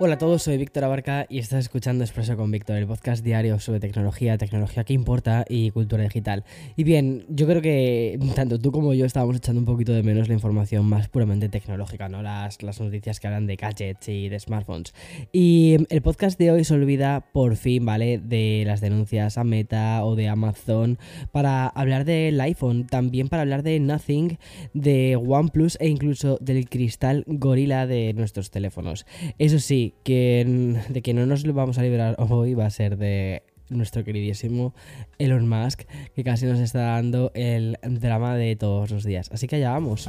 Hola a todos, soy Víctor Abarca y estás escuchando Expreso con Víctor, el podcast diario sobre tecnología, tecnología que importa y cultura digital. Y bien, yo creo que tanto tú como yo estábamos echando un poquito de menos la información más puramente tecnológica, ¿no? Las, las noticias que hablan de gadgets y de smartphones. Y el podcast de hoy se olvida por fin, ¿vale? De las denuncias a Meta o de Amazon para hablar del iPhone, también para hablar de Nothing, de OnePlus e incluso del cristal gorila de nuestros teléfonos. Eso sí, de que no nos vamos a liberar hoy va a ser de nuestro queridísimo Elon Musk, que casi nos está dando el drama de todos los días. Así que allá vamos.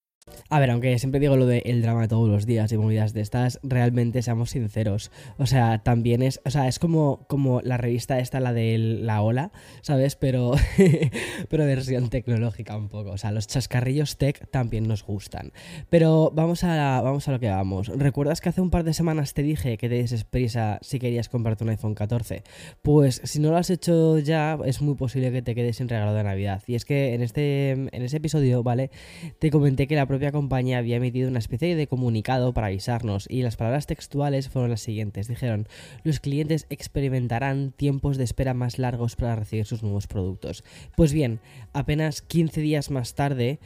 A ver, aunque siempre digo lo de el drama de todos los días y movidas de estas, realmente seamos sinceros. O sea, también es, o sea, es como, como la revista esta, la de la ola, ¿sabes? Pero, pero versión tecnológica un poco. O sea, los chascarrillos tech también nos gustan. Pero vamos a, vamos a lo que vamos. ¿Recuerdas que hace un par de semanas te dije que te des prisa si querías comprarte un iPhone 14? Pues si no lo has hecho ya, es muy posible que te quedes sin regalo de Navidad. Y es que en, este, en ese episodio, ¿vale? Te comenté que la propia compañía había emitido una especie de comunicado para avisarnos y las palabras textuales fueron las siguientes. Dijeron, los clientes experimentarán tiempos de espera más largos para recibir sus nuevos productos. Pues bien, apenas 15 días más tarde,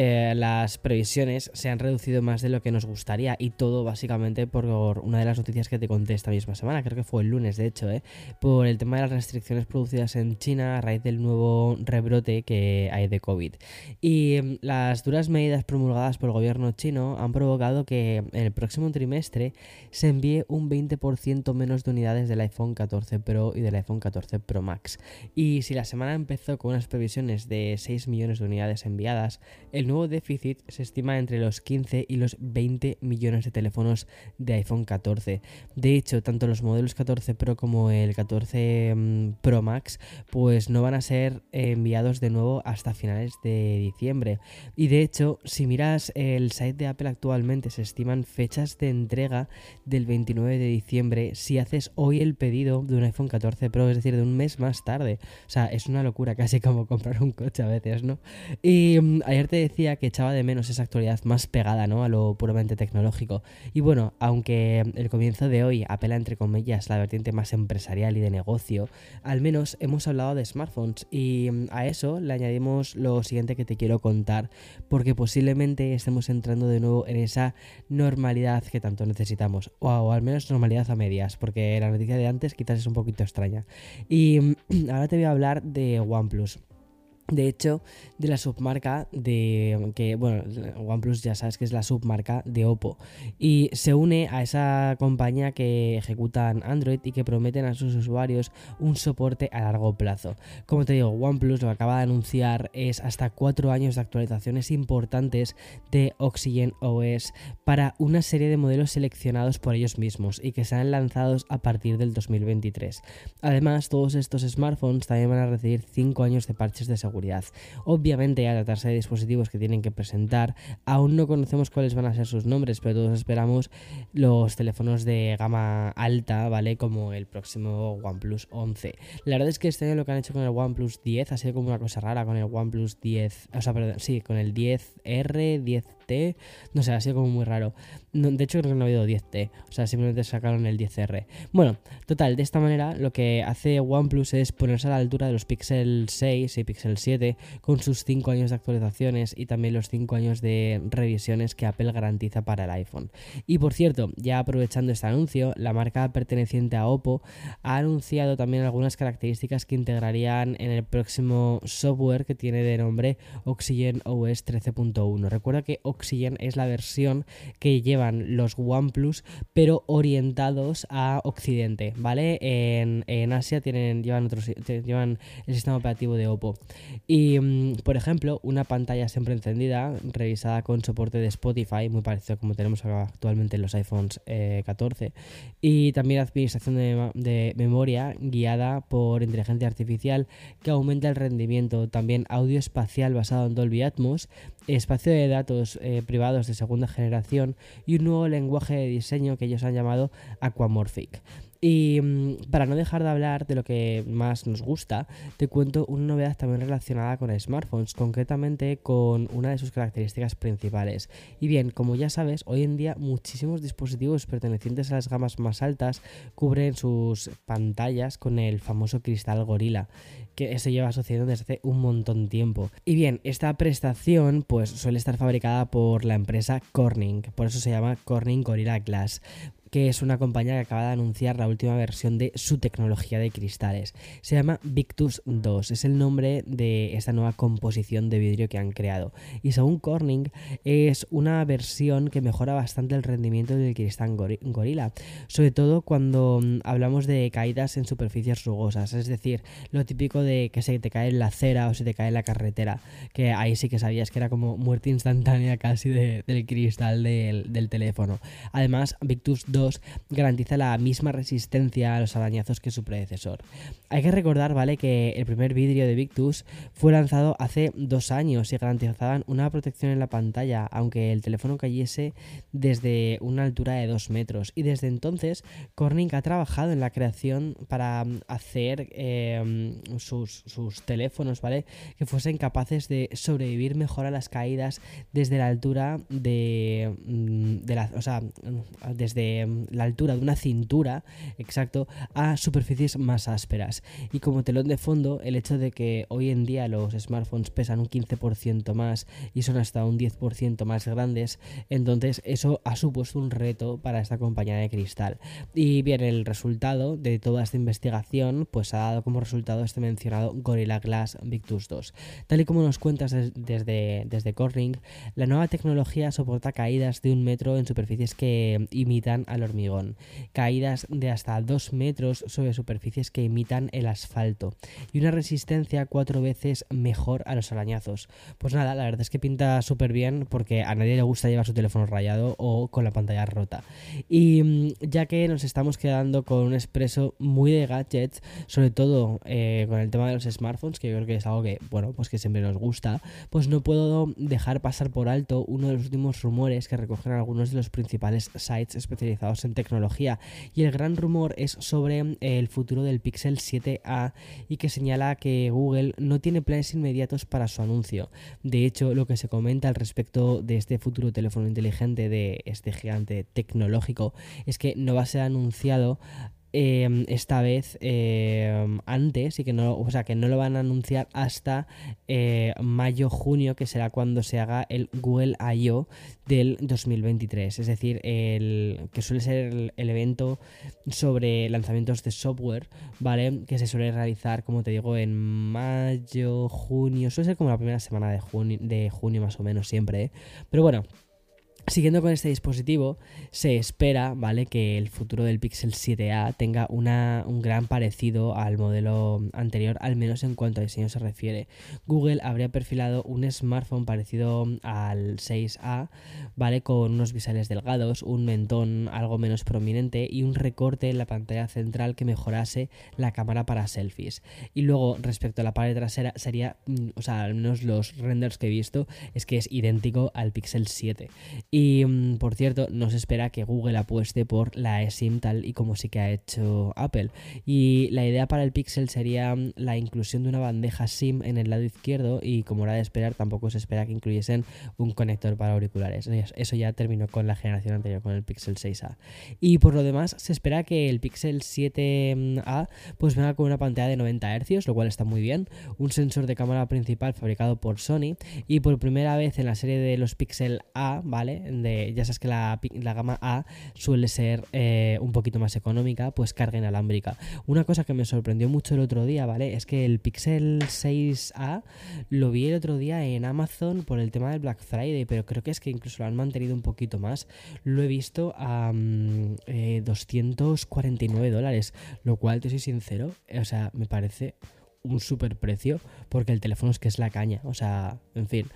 eh, las previsiones se han reducido más de lo que nos gustaría y todo básicamente por una de las noticias que te conté esta misma semana, creo que fue el lunes de hecho, ¿eh? por el tema de las restricciones producidas en China a raíz del nuevo rebrote que hay de COVID. Y mm, las duras medidas promulgadas por el gobierno chino han provocado que en el próximo trimestre se envíe un 20% menos de unidades del iPhone 14 Pro y del iPhone 14 Pro Max. Y si la semana empezó con unas previsiones de 6 millones de unidades enviadas, el nuevo déficit se estima entre los 15 y los 20 millones de teléfonos de iPhone 14. De hecho, tanto los modelos 14 Pro como el 14 mm, Pro Max pues no van a ser enviados de nuevo hasta finales de diciembre. Y de hecho, si miras el site de Apple actualmente, se estiman fechas de entrega del 29 de diciembre si haces hoy el pedido de un iPhone 14 Pro, es decir, de un mes más tarde. O sea, es una locura, casi como comprar un coche a veces, ¿no? Y mm, ayer te decía que echaba de menos esa actualidad más pegada, ¿no? A lo puramente tecnológico. Y bueno, aunque el comienzo de hoy apela entre comillas la vertiente más empresarial y de negocio, al menos hemos hablado de smartphones y mm, a eso le añadimos lo siguiente que te quiero contar, porque posiblemente estemos entrando de nuevo en esa normalidad que tanto necesitamos, o, al menos normalidad a medias, porque la noticia de antes quizás es un poquito extraña. Y ahora te voy a hablar de OnePlus. De hecho, de la submarca de que, bueno, OnePlus ya sabes que es la submarca de Oppo y se une a esa compañía que ejecutan Android y que prometen a sus usuarios un soporte a largo plazo. Como te digo, OnePlus lo acaba de anunciar es hasta cuatro años de actualizaciones importantes de Oxygen OS para una serie de modelos seleccionados por ellos mismos y que serán lanzados a partir del 2023. Además, todos estos smartphones también van a recibir 5 años de parches de seguridad Obviamente, al tratarse de dispositivos que tienen que presentar, aún no conocemos cuáles van a ser sus nombres, pero todos esperamos los teléfonos de gama alta, ¿vale? Como el próximo OnePlus 11. La verdad es que este año lo que han hecho con el OnePlus 10 ha sido como una cosa rara con el OnePlus 10, o sea, perdón, sí, con el 10R, 10 10T, no sé, ha sido como muy raro. de hecho, creo que no ha habido 10T, o sea, simplemente sacaron el 10R. Bueno, total, de esta manera lo que hace OnePlus es ponerse a la altura de los Pixel 6 y Pixel 7 con sus 5 años de actualizaciones y también los 5 años de revisiones que Apple garantiza para el iPhone. Y por cierto, ya aprovechando este anuncio, la marca perteneciente a Oppo ha anunciado también algunas características que integrarían en el próximo software que tiene de nombre Oxygen OS 13.1. Recuerda que Oxygen es la versión que llevan los OnePlus, pero orientados a Occidente, ¿vale? En, Asia tienen, llevan, llevan el sistema operativo de Oppo. Y, mm, por ejemplo, una pantalla siempre encendida, revisada con soporte de Spotify, muy parecido como tenemos actualmente en los iPhones 14. Eh, y también administración de, de memoria guiada por inteligencia artificial que aumenta el rendimiento. También audio espacial basado en Dolby Atmos, espacio de datos eh, privados de segunda generación y un nuevo lenguaje de diseño que ellos han llamado Aquamorphic. Y mm, para no dejar de hablar de lo que más nos gusta, te cuento una novedad también relacionada con smartphones, concretamente con una de sus características principales. Y bien, como ya sabes, hoy en día muchísimos dispositivos pertenecientes a las gamas más altas cubren sus pantallas con el famoso cristal gorila, que se lleva asociando desde hace un montón de tiempo. Y bien, esta prestación pues suele estar fabricada por la empresa Corning, por eso se llama Corning Gorilla Glass que es una compañía que acaba de anunciar la última versión de su tecnología de cristales. Se llama Victus 2, es el nombre de esta nueva composición de vidrio que han creado. Y según Corning, es una versión que mejora bastante el rendimiento del cristal gorila, sobre todo cuando mm, hablamos de caídas en superficies rugosas, es decir, lo típico de que se te cae en la acera o se te cae en la carretera, que ahí sí que sabías que era como muerte instantánea casi del cristal del, del teléfono. Además, Victus 2 garantiza la misma resistencia a los arañazos que su predecesor. Hay que recordar, ¿vale?, que el primer vidrio de Victus fue lanzado hace dos años y garantizaban una protección en la pantalla, aunque el teléfono cayese desde una altura de dos metros. Y desde entonces, Corning ha trabajado en la creación para mm, hacer em, sus, teléfonos, ¿vale?, que fuesen capaces de sobrevivir mejor a las caídas desde la altura de, mm, de la, o sea, desde la altura de una cintura, exacto, a superficies más ásperas. Y como telón de fondo, el hecho de que hoy en día los smartphones pesan un 15% más y son hasta un 10% más grandes, entonces eso ha supuesto un reto para esta compañía de cristal. Y bien, el resultado de toda esta investigación, pues ha dado como resultado este mencionado Gorilla Glass Victus 2. Tal y como nos cuentas desde, desde Corning, la nueva tecnología soporta caídas de un metro en superficies que imitan a hormigón, caídas de hasta 2 metros sobre superficies que imitan el asfalto y una resistencia cuatro veces mejor a los arañazos. Pues nada, la verdad es que pinta súper bien porque a nadie le gusta llevar su teléfono rayado o con la pantalla rota. Y mm, ya que nos estamos quedando con un expreso muy de gadgets, sobre todo eh, con el tema de los smartphones, que yo creo que es algo que, bueno, pues que siempre nos gusta, pues no puedo dejar pasar por alto uno de los últimos rumores que recogen algunos de los principales sites especializados en tecnología y el gran rumor es sobre eh, el futuro del Pixel 7a y que señala que Google no tiene planes inmediatos para su anuncio. De hecho, lo que se comenta al respecto de este futuro teléfono inteligente de este gigante tecnológico es que no va a ser anunciado Em, esta vez em, antes y que no, o sea, que no lo van a anunciar hasta eh, mayo-junio, que será cuando se haga el Google I.O. del 2023. Es decir, el, que suele ser el, el, evento sobre lanzamientos de software, ¿vale? Que se suele realizar, como te digo, en mayo, junio, suele ser como la primera semana de junio, de junio más o menos siempre, ¿eh? Pero bueno. Siguiendo con este dispositivo, se espera, ¿vale? Que el futuro del Pixel 7a tenga una, un gran parecido al modelo anterior, al menos en cuanto a diseño se refiere. Google habría perfilado un smartphone parecido al 6a, ¿vale? Con unos bisales delgados, un mentón algo menos prominente y un recorte en la pantalla central que mejorase la cámara para selfies. Y luego, respecto a la pared trasera, sería, mm, o sea, al menos los renders que he visto, es que es idéntico al Pixel 7. Y mm, por cierto, no se espera que Google apueste por la eSIM tal y como sí que ha hecho Apple. Y la idea para el Pixel sería mm, la inclusión de una bandeja SIM en el lado izquierdo y como era de esperar, tampoco se espera que incluyesen un conector para auriculares. Eso ya terminó con la generación anterior, con el Pixel 6A. Y por lo demás, se espera que el Pixel 7A pues venga con una pantalla de 90 Hz, lo cual está muy bien, un sensor de cámara principal fabricado por Sony y por primera vez en la serie de los Pixel A, ¿vale? Ya sabes que la, gama A suele ser eh, un poquito más económica, pues carga inalámbrica. Una cosa que me sorprendió mucho el otro día, ¿vale? Es que el Pixel 6A lo vi el otro día en Amazon por el tema del Black Friday, pero creo que es que incluso lo han mantenido un poquito más. Lo he visto a 249 eh, dólares, lo cual, te soy sincero, o sea, me parece un super precio porque el teléfono es que es la caña. O sea, en fin,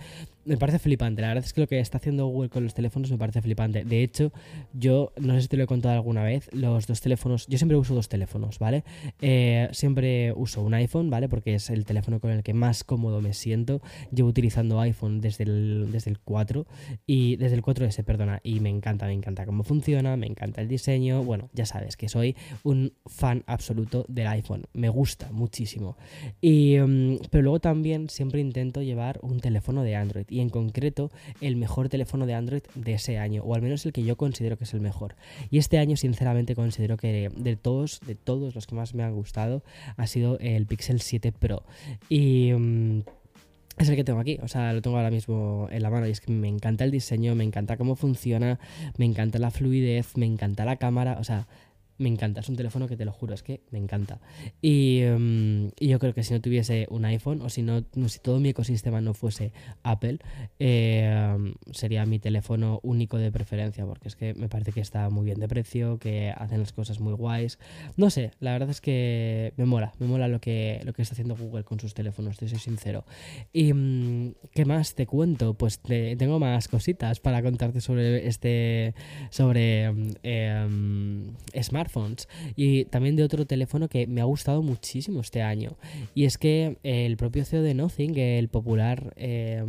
me parece flipante. La verdad es que lo que está haciendo Google con los teléfonos me parece flipante. De hecho, yo no sé si te lo he contado alguna vez, los dos teléfonos, yo siempre uso dos teléfonos, ¿vale? Eh, siempre uso un iPhone, ¿vale? Porque es el teléfono con el que más cómodo me siento. Llevo utilizando iPhone desde el, desde el 4 y desde el 4S, perdona, y me encanta, me encanta cómo funciona, me encanta el diseño. Bueno, ya sabes que soy un fan absoluto del iPhone. Me gusta muchísimo. Y, mm, pero luego también siempre intento llevar un teléfono de Android y en concreto el mejor teléfono de Android de ese año, o al menos el que yo considero que es el mejor. Y este año sinceramente considero que de todos, de todos los que más me han gustado, ha sido el Pixel 7 Pro. Y... Mm, es el que tengo aquí, o sea, lo tengo ahora mismo en la mano y es que me encanta el diseño, me encanta cómo funciona, me encanta la fluidez, me encanta la cámara, o sea, me encanta. Es un teléfono que te lo juro, es que me encanta. Y, em, yo creo que si no tuviese un iPhone o si no, si todo mi ecosistema no fuese Apple, em, sería mi teléfono único de preferencia, porque es que me parece que está muy bien de precio, que hacen las cosas muy guays. No sé, la verdad es que me mola, me mola lo que, lo que está haciendo Google con sus teléfonos, te soy sincero. ¿Y em, qué más te cuento? Pues tengo más cositas para contarte sobre este, sobre y también de otro teléfono que me ha gustado muchísimo este año. Y es que el propio CEO de Nothing, el popular eh,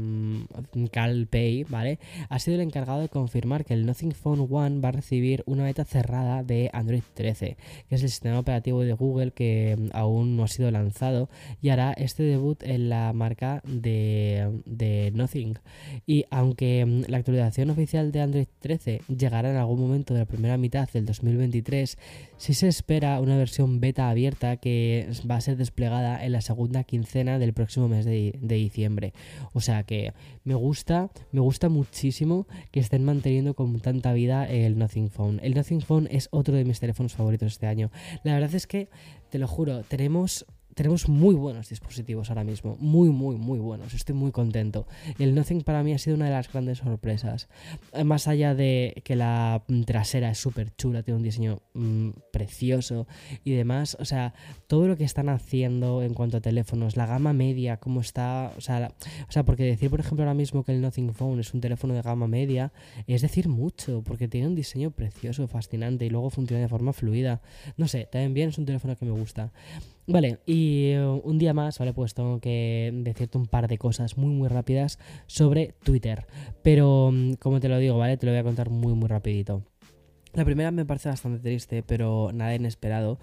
Cal Pay, ¿vale? Ha sido el encargado de confirmar que el Nothing Phone One va a recibir una beta cerrada de Android 13, que es el sistema operativo de Google que em, aún no ha sido lanzado y hará este debut en la marca de, de Nothing. Y aunque em, la actualización oficial de Android 13 llegará en algún momento de la primera mitad del 2023, si se espera una versión beta abierta que va a ser desplegada en la segunda quincena del próximo mes de, diciembre. O sea que me gusta, me gusta muchísimo que estén manteniendo con tanta vida el Nothing Phone. El Nothing Phone es otro de mis teléfonos favoritos este año. La verdad es que, te lo juro, tenemos tenemos muy buenos dispositivos ahora mismo, muy, muy, muy buenos. Estoy muy contento. El Nothing para mí ha sido una de las grandes sorpresas. Eh, más allá de que la trasera es súper chula, tiene un diseño mm, precioso y demás. O sea, todo lo que están haciendo en cuanto a teléfonos, la gama media, cómo está. O sea, o sea, porque decir, por ejemplo, ahora mismo que el Nothing Phone es un teléfono de gama media, es decir mucho, porque tiene un diseño precioso, fascinante y luego funciona de forma fluida. No sé, también bien es un teléfono que me gusta. Vale, y eh, un día más, ¿vale? Pues tengo que decirte un par de cosas muy, muy rápidas sobre Twitter. Pero, mm, como te lo digo, ¿vale? Te lo voy a contar muy, muy rapidito. La primera me parece bastante triste, pero nada inesperado.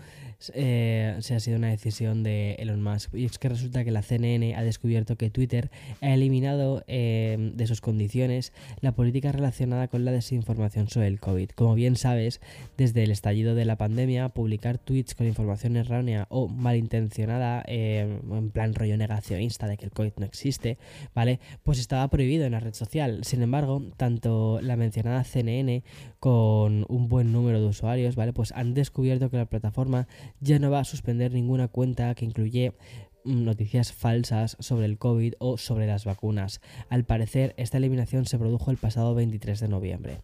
Eh, se ha sido una decisión de Elon Musk. Y es que resulta que la CNN ha descubierto que Twitter ha eliminado eh, de sus condiciones la política relacionada con la desinformación sobre el COVID. Como bien sabes, desde el estallido de la pandemia, publicar tweets con información errónea o malintencionada, eh, en plan rollo negacionista de que el COVID no existe, ¿vale? Pues estaba prohibido en la red social. Sin embargo, tanto la mencionada CNN con un buen número de usuarios, ¿vale? Pues han descubierto que la plataforma ya no va a suspender ninguna cuenta que incluye noticias falsas sobre el COVID o sobre las vacunas. Al parecer, esta eliminación se produjo el pasado 23 de noviembre.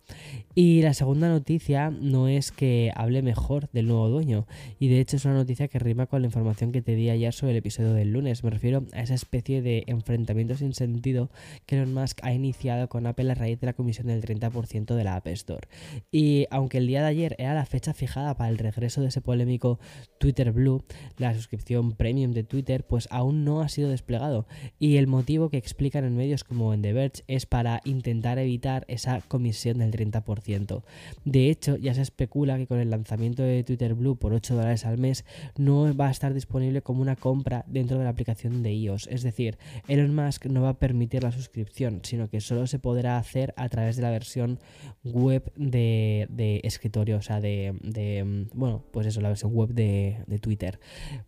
Y la segunda noticia no es que hable mejor del nuevo dueño, y de hecho es una noticia que rima con la información que te di ayer sobre el episodio del lunes. Me refiero a esa especie de enfrentamiento sin sentido que Elon Musk ha iniciado con Apple a raíz de la comisión del 30% de la App Store. Y aunque el día de ayer era la fecha fijada para el regreso de ese polémico Twitter Blue, la suscripción premium de Twitter, pues aún no ha sido desplegado. Y el motivo que explican en medios como en The Verge es para intentar evitar esa comisión del 30%. De hecho, ya se especula que con el lanzamiento de Twitter Blue por 8 dólares al mes no va a estar disponible como una compra dentro de la aplicación de iOS. Es decir, Elon Musk no va a permitir la suscripción, sino que solo se podrá hacer a través de la versión web de, escritorio, o sea, de, bueno, pues eso, la versión web de, de Twitter,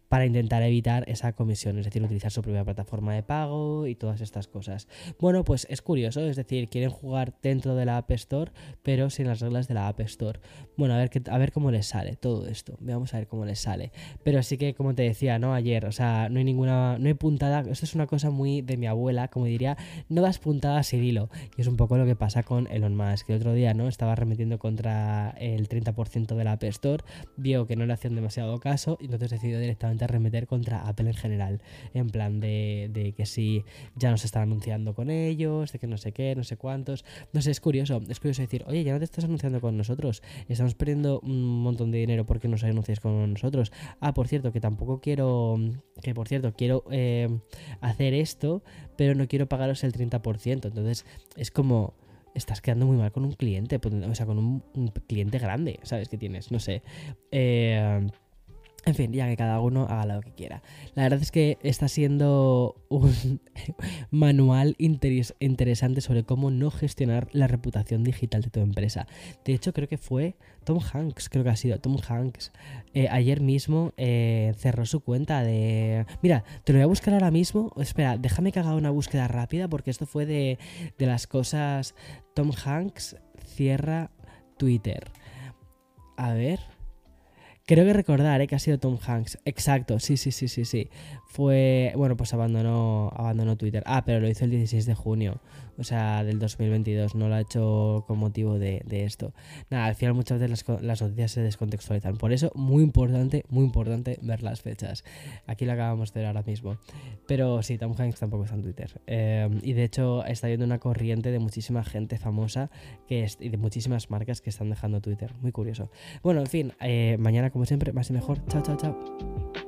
para intentar evitar esa comisión, es decir, utilizar su propia plataforma de pago y todas estas cosas. Bueno, pues es curioso, es decir, quieren jugar dentro de la App Store, pero sin las reglas de la App Store. Bueno, a ver, a ver cómo les sale todo esto, vamos a ver cómo les sale. Pero sí que, como te decía, ¿no? Ayer, o sea, no hay ninguna, no hay puntada, esto es una cosa muy de mi abuela, como diría, no das puntadas sin hilo, y es un poco lo que pasa con Elon Musk, que el otro día, ¿no? Estaba remitiendo contra el 30% de la App Store, vio que no le hacían demasiado caso, y entonces decidió directamente remeter contra Apple en general, en plan de, que si ya nos están anunciando con ellos, de que no sé qué, no sé cuántos, no sé, es curioso, es curioso decir, oye, ya no te estás anunciando con nosotros, estamos perdiendo un montón de dinero porque nos anuncias con nosotros. Ah, por cierto, que tampoco quiero, que por cierto, quiero eh, hacer esto, pero no quiero pagaros el 30%, entonces es como estás quedando muy mal con un cliente, o sea, con un, un cliente grande, ¿sabes? Que tienes, no sé. Eh, en fin, ya que cada uno haga lo que quiera. La verdad es que está siendo un manual interesante sobre cómo no gestionar la reputación digital de tu empresa. De hecho, creo que fue Tom Hanks, creo que ha sido Tom Hanks. Eh, ayer mismo eh, cerró su cuenta de... Mira, te lo voy a buscar ahora mismo. Espera, déjame que haga una búsqueda rápida porque esto fue de, de las cosas... Tom Hanks cierra Twitter. A ver. Creo que recordar ¿eh? que ha sido Tom Hanks. Exacto, sí, sí, sí, sí, sí. Fue, bueno, pues abandonó, abandonó Twitter. Ah, pero lo hizo el 16 de junio o sea, del 2022, no lo ha hecho con motivo de, esto. Nada, al final muchas veces las, noticias se descontextualizan. Por eso, muy importante, muy importante ver las fechas. Aquí lo acabamos de ver ahora mismo. Pero sí, Tom Hanks tampoco está en Twitter. Eh, y de hecho, está viendo una corriente de muchísima gente famosa que y de muchísimas marcas que están dejando Twitter. Muy curioso. Bueno, en fin, eh, mañana como siempre, más y mejor. Chao, chao, chao.